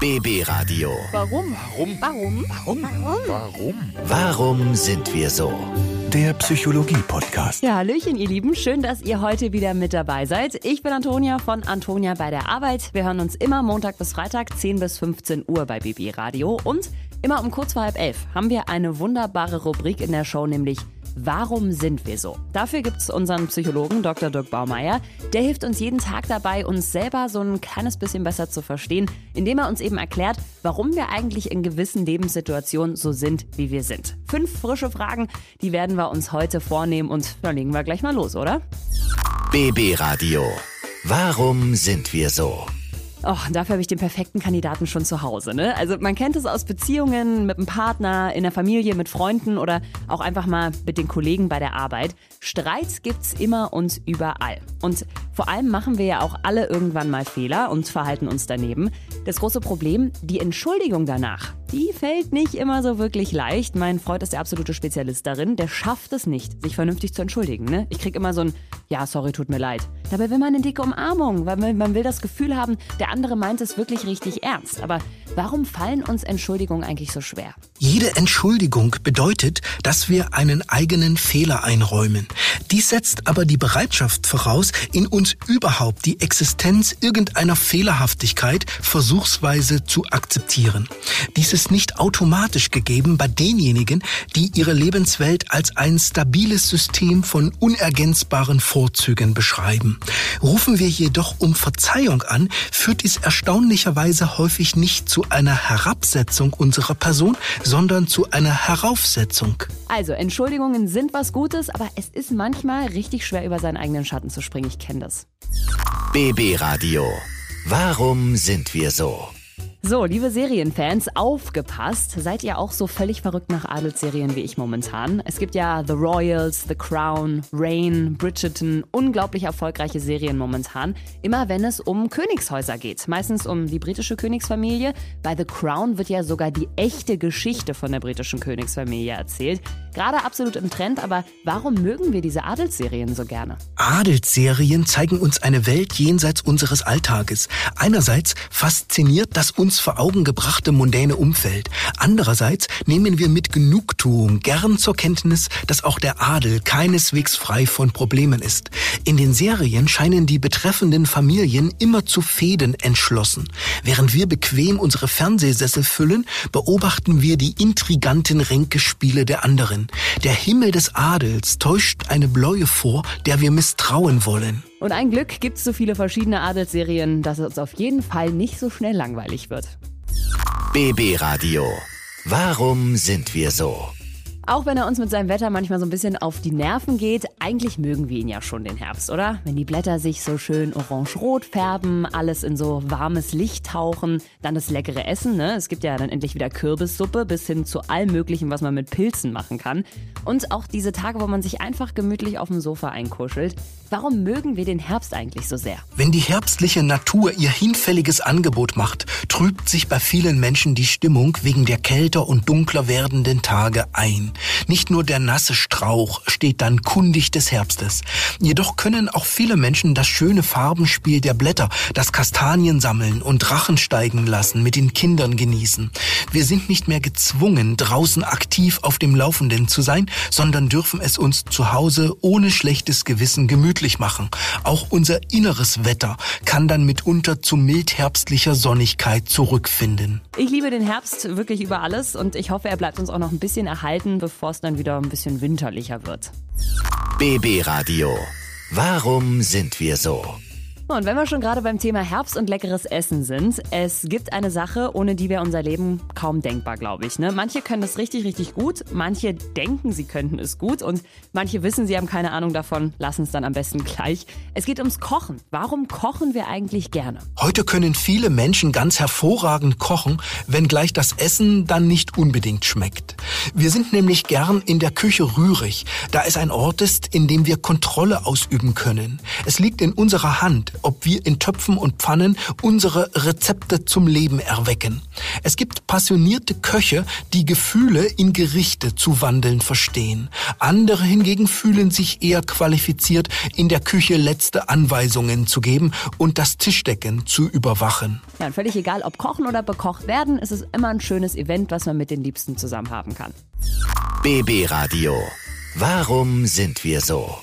BB Radio. Warum? Warum? Warum? Warum? Warum? Warum sind wir so? Der Psychologie-Podcast. Ja, Hallöchen, ihr Lieben. Schön, dass ihr heute wieder mit dabei seid. Ich bin Antonia von Antonia bei der Arbeit. Wir hören uns immer Montag bis Freitag, 10 bis 15 Uhr bei BB Radio. Und immer um kurz vor halb elf haben wir eine wunderbare Rubrik in der Show, nämlich Warum sind wir so? Dafür gibt es unseren Psychologen Dr. Dirk Baumeier. Der hilft uns jeden Tag dabei, uns selber so ein kleines bisschen besser zu verstehen, indem er uns eben erklärt, warum wir eigentlich in gewissen Lebenssituationen so sind, wie wir sind. Fünf frische Fragen, die werden wir uns heute vornehmen und dann legen wir gleich mal los, oder? BB Radio. Warum sind wir so? Oh, dafür habe ich den perfekten Kandidaten schon zu Hause. Ne? Also man kennt es aus Beziehungen mit einem Partner, in der Familie, mit Freunden oder auch einfach mal mit den Kollegen bei der Arbeit. Streit gibt's immer und überall. Und vor allem machen wir ja auch alle irgendwann mal Fehler und verhalten uns daneben. Das große Problem, die Entschuldigung danach, die fällt nicht immer so wirklich leicht. Mein Freund ist der absolute Spezialist darin. Der schafft es nicht, sich vernünftig zu entschuldigen. Ne? Ich krieg immer so ein Ja, sorry, tut mir leid. Dabei will man eine dicke Umarmung, weil man will das Gefühl haben, der andere meint es wirklich richtig ernst. Aber warum fallen uns Entschuldigungen eigentlich so schwer? Jede Entschuldigung bedeutet, dass wir einen eigenen Fehler einräumen. Dies setzt aber die Bereitschaft voraus, in uns überhaupt die Existenz irgendeiner Fehlerhaftigkeit versuchsweise zu akzeptieren. Dies ist nicht automatisch gegeben bei denjenigen, die ihre Lebenswelt als ein stabiles System von unergänzbaren Vorzügen beschreiben. Rufen wir jedoch um Verzeihung an, führt dies erstaunlicherweise häufig nicht zu einer Herabsetzung unserer Person, sondern zu einer Heraufsetzung. Also, Entschuldigungen sind was Gutes, aber es ist manchmal richtig schwer, über seinen eigenen Schatten zu springen. Ich kenne das. BB Radio. Warum sind wir so? So, liebe Serienfans, aufgepasst. Seid ihr auch so völlig verrückt nach Adelsserien wie ich momentan? Es gibt ja The Royals, The Crown, Rain, Bridgerton, unglaublich erfolgreiche Serien momentan. Immer wenn es um Königshäuser geht. Meistens um die britische Königsfamilie. Bei The Crown wird ja sogar die echte Geschichte von der britischen Königsfamilie erzählt. Gerade absolut im Trend, aber warum mögen wir diese Adelsserien so gerne? Adelsserien zeigen uns eine Welt jenseits unseres Alltages. Einerseits fasziniert das uns vor Augen gebrachte mondäne Umfeld. Andererseits nehmen wir mit Genugtuung gern zur Kenntnis, dass auch der Adel keineswegs frei von Problemen ist. In den Serien scheinen die betreffenden Familien immer zu Fäden entschlossen. Während wir bequem unsere Fernsehsessel füllen, beobachten wir die intriganten Ränkespiele der anderen. Der Himmel des Adels täuscht eine Bläue vor, der wir misstrauen wollen. Und ein Glück gibt es so viele verschiedene Adelsserien, dass es auf jeden Fall nicht so schnell langweilig wird. BB Radio. Warum sind wir so? Auch wenn er uns mit seinem Wetter manchmal so ein bisschen auf die Nerven geht, eigentlich mögen wir ihn ja schon den Herbst, oder? Wenn die Blätter sich so schön orange-rot färben, alles in so warmes Licht tauchen, dann das leckere Essen, ne? Es gibt ja dann endlich wieder Kürbissuppe bis hin zu allem möglichen, was man mit Pilzen machen kann. Und auch diese Tage, wo man sich einfach gemütlich auf dem Sofa einkuschelt. Warum mögen wir den Herbst eigentlich so sehr? Wenn die herbstliche Natur ihr hinfälliges Angebot macht, trübt sich bei vielen Menschen die Stimmung wegen der kälter und dunkler werdenden Tage ein. Nicht nur der nasse Strauch steht dann kundig des Herbstes. Jedoch können auch viele Menschen das schöne Farbenspiel der Blätter, das Kastanien sammeln und Drachen steigen lassen, mit den Kindern genießen. Wir sind nicht mehr gezwungen, draußen aktiv auf dem Laufenden zu sein, sondern dürfen es uns zu Hause ohne schlechtes Gewissen gemütlich machen. Auch unser inneres Wetter kann dann mitunter zu mildherbstlicher Sonnigkeit zurückfinden. Ich liebe den Herbst wirklich über alles und ich hoffe, er bleibt uns auch noch ein bisschen erhalten, bevor es dann wieder ein bisschen winterlicher wird. BB Radio. Warum sind wir so? Und wenn wir schon gerade beim Thema Herbst und leckeres Essen sind, es gibt eine Sache, ohne die wäre unser Leben kaum denkbar, glaube ich. Ne? Manche können das richtig, richtig gut, manche denken, sie könnten es gut und manche wissen, sie haben keine Ahnung davon, lassen es dann am besten gleich. Es geht ums Kochen. Warum kochen wir eigentlich gerne? Heute können viele Menschen ganz hervorragend kochen, wenngleich das Essen dann nicht unbedingt schmeckt. Wir sind nämlich gern in der Küche rührig, da es ein Ort ist, in dem wir Kontrolle ausüben können. Es liegt in unserer Hand, ob wir in Töpfen und Pfannen unsere Rezepte zum Leben erwecken. Es gibt passionierte Köche, die Gefühle in Gerichte zu wandeln verstehen. Andere hingegen fühlen sich eher qualifiziert, in der Küche letzte Anweisungen zu geben und das Tischdecken zu überwachen. Ja, und völlig egal, ob kochen oder bekocht werden, ist es immer ein schönes Event, was man mit den Liebsten zusammen haben kann. BB Radio. Warum sind wir so?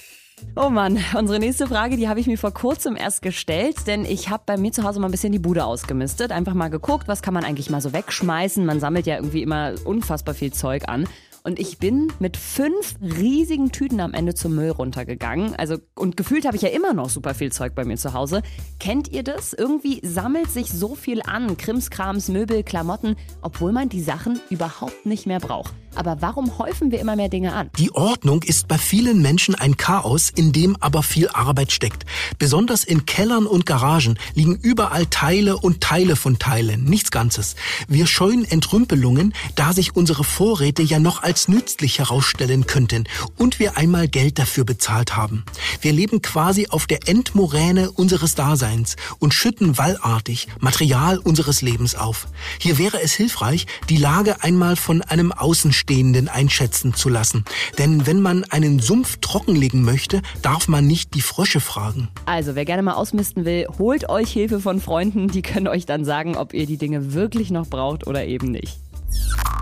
Oh Mann, unsere nächste Frage, die habe ich mir vor kurzem erst gestellt, denn ich habe bei mir zu Hause mal ein bisschen die Bude ausgemistet, einfach mal geguckt, was kann man eigentlich mal so wegschmeißen. Man sammelt ja irgendwie immer unfassbar viel Zeug an. Und ich bin mit fünf riesigen Tüten am Ende zum Müll runtergegangen. Also, und gefühlt habe ich ja immer noch super viel Zeug bei mir zu Hause. Kennt ihr das? Irgendwie sammelt sich so viel an. Krimskrams, Möbel, Klamotten, obwohl man die Sachen überhaupt nicht mehr braucht. Aber warum häufen wir immer mehr Dinge an? Die Ordnung ist bei vielen Menschen ein Chaos, in dem aber viel Arbeit steckt. Besonders in Kellern und Garagen liegen überall Teile und Teile von Teilen, nichts Ganzes. Wir scheuen Entrümpelungen, da sich unsere Vorräte ja noch als nützlich herausstellen könnten und wir einmal Geld dafür bezahlt haben. Wir leben quasi auf der Endmoräne unseres Daseins und schütten wallartig Material unseres Lebens auf. Hier wäre es hilfreich, die Lage einmal von einem Außenstehenden Außenstehenden einschätzen zu lassen. Denn wenn man einen Sumpf trockenlegen möchte, darf man nicht die Frösche fragen. Also, wer gerne mal ausmisten will, holt euch Hilfe von Freunden. Die können euch dann sagen, ob ihr die Dinge wirklich noch braucht oder eben nicht.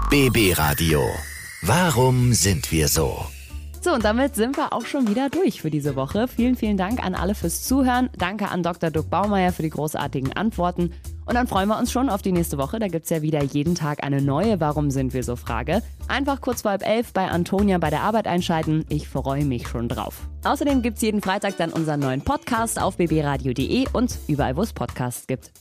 BB Radio. Warum sind wir so? So, und damit sind wir auch schon wieder durch für diese Woche. Vielen, vielen Dank an alle fürs Zuhören. Danke an Dr. Duck Baumeier für die großartigen Antworten. Und dann freuen wir uns schon auf die nächste Woche. Da gibt es ja wieder jeden Tag eine neue Warum sind wir so Frage. Einfach kurz vor halb elf bei Antonia bei der Arbeit einschalten. Ich freue mich schon drauf. Außerdem gibt es jeden Freitag dann unseren neuen Podcast auf bbradio.de und überall, wo es Podcasts gibt.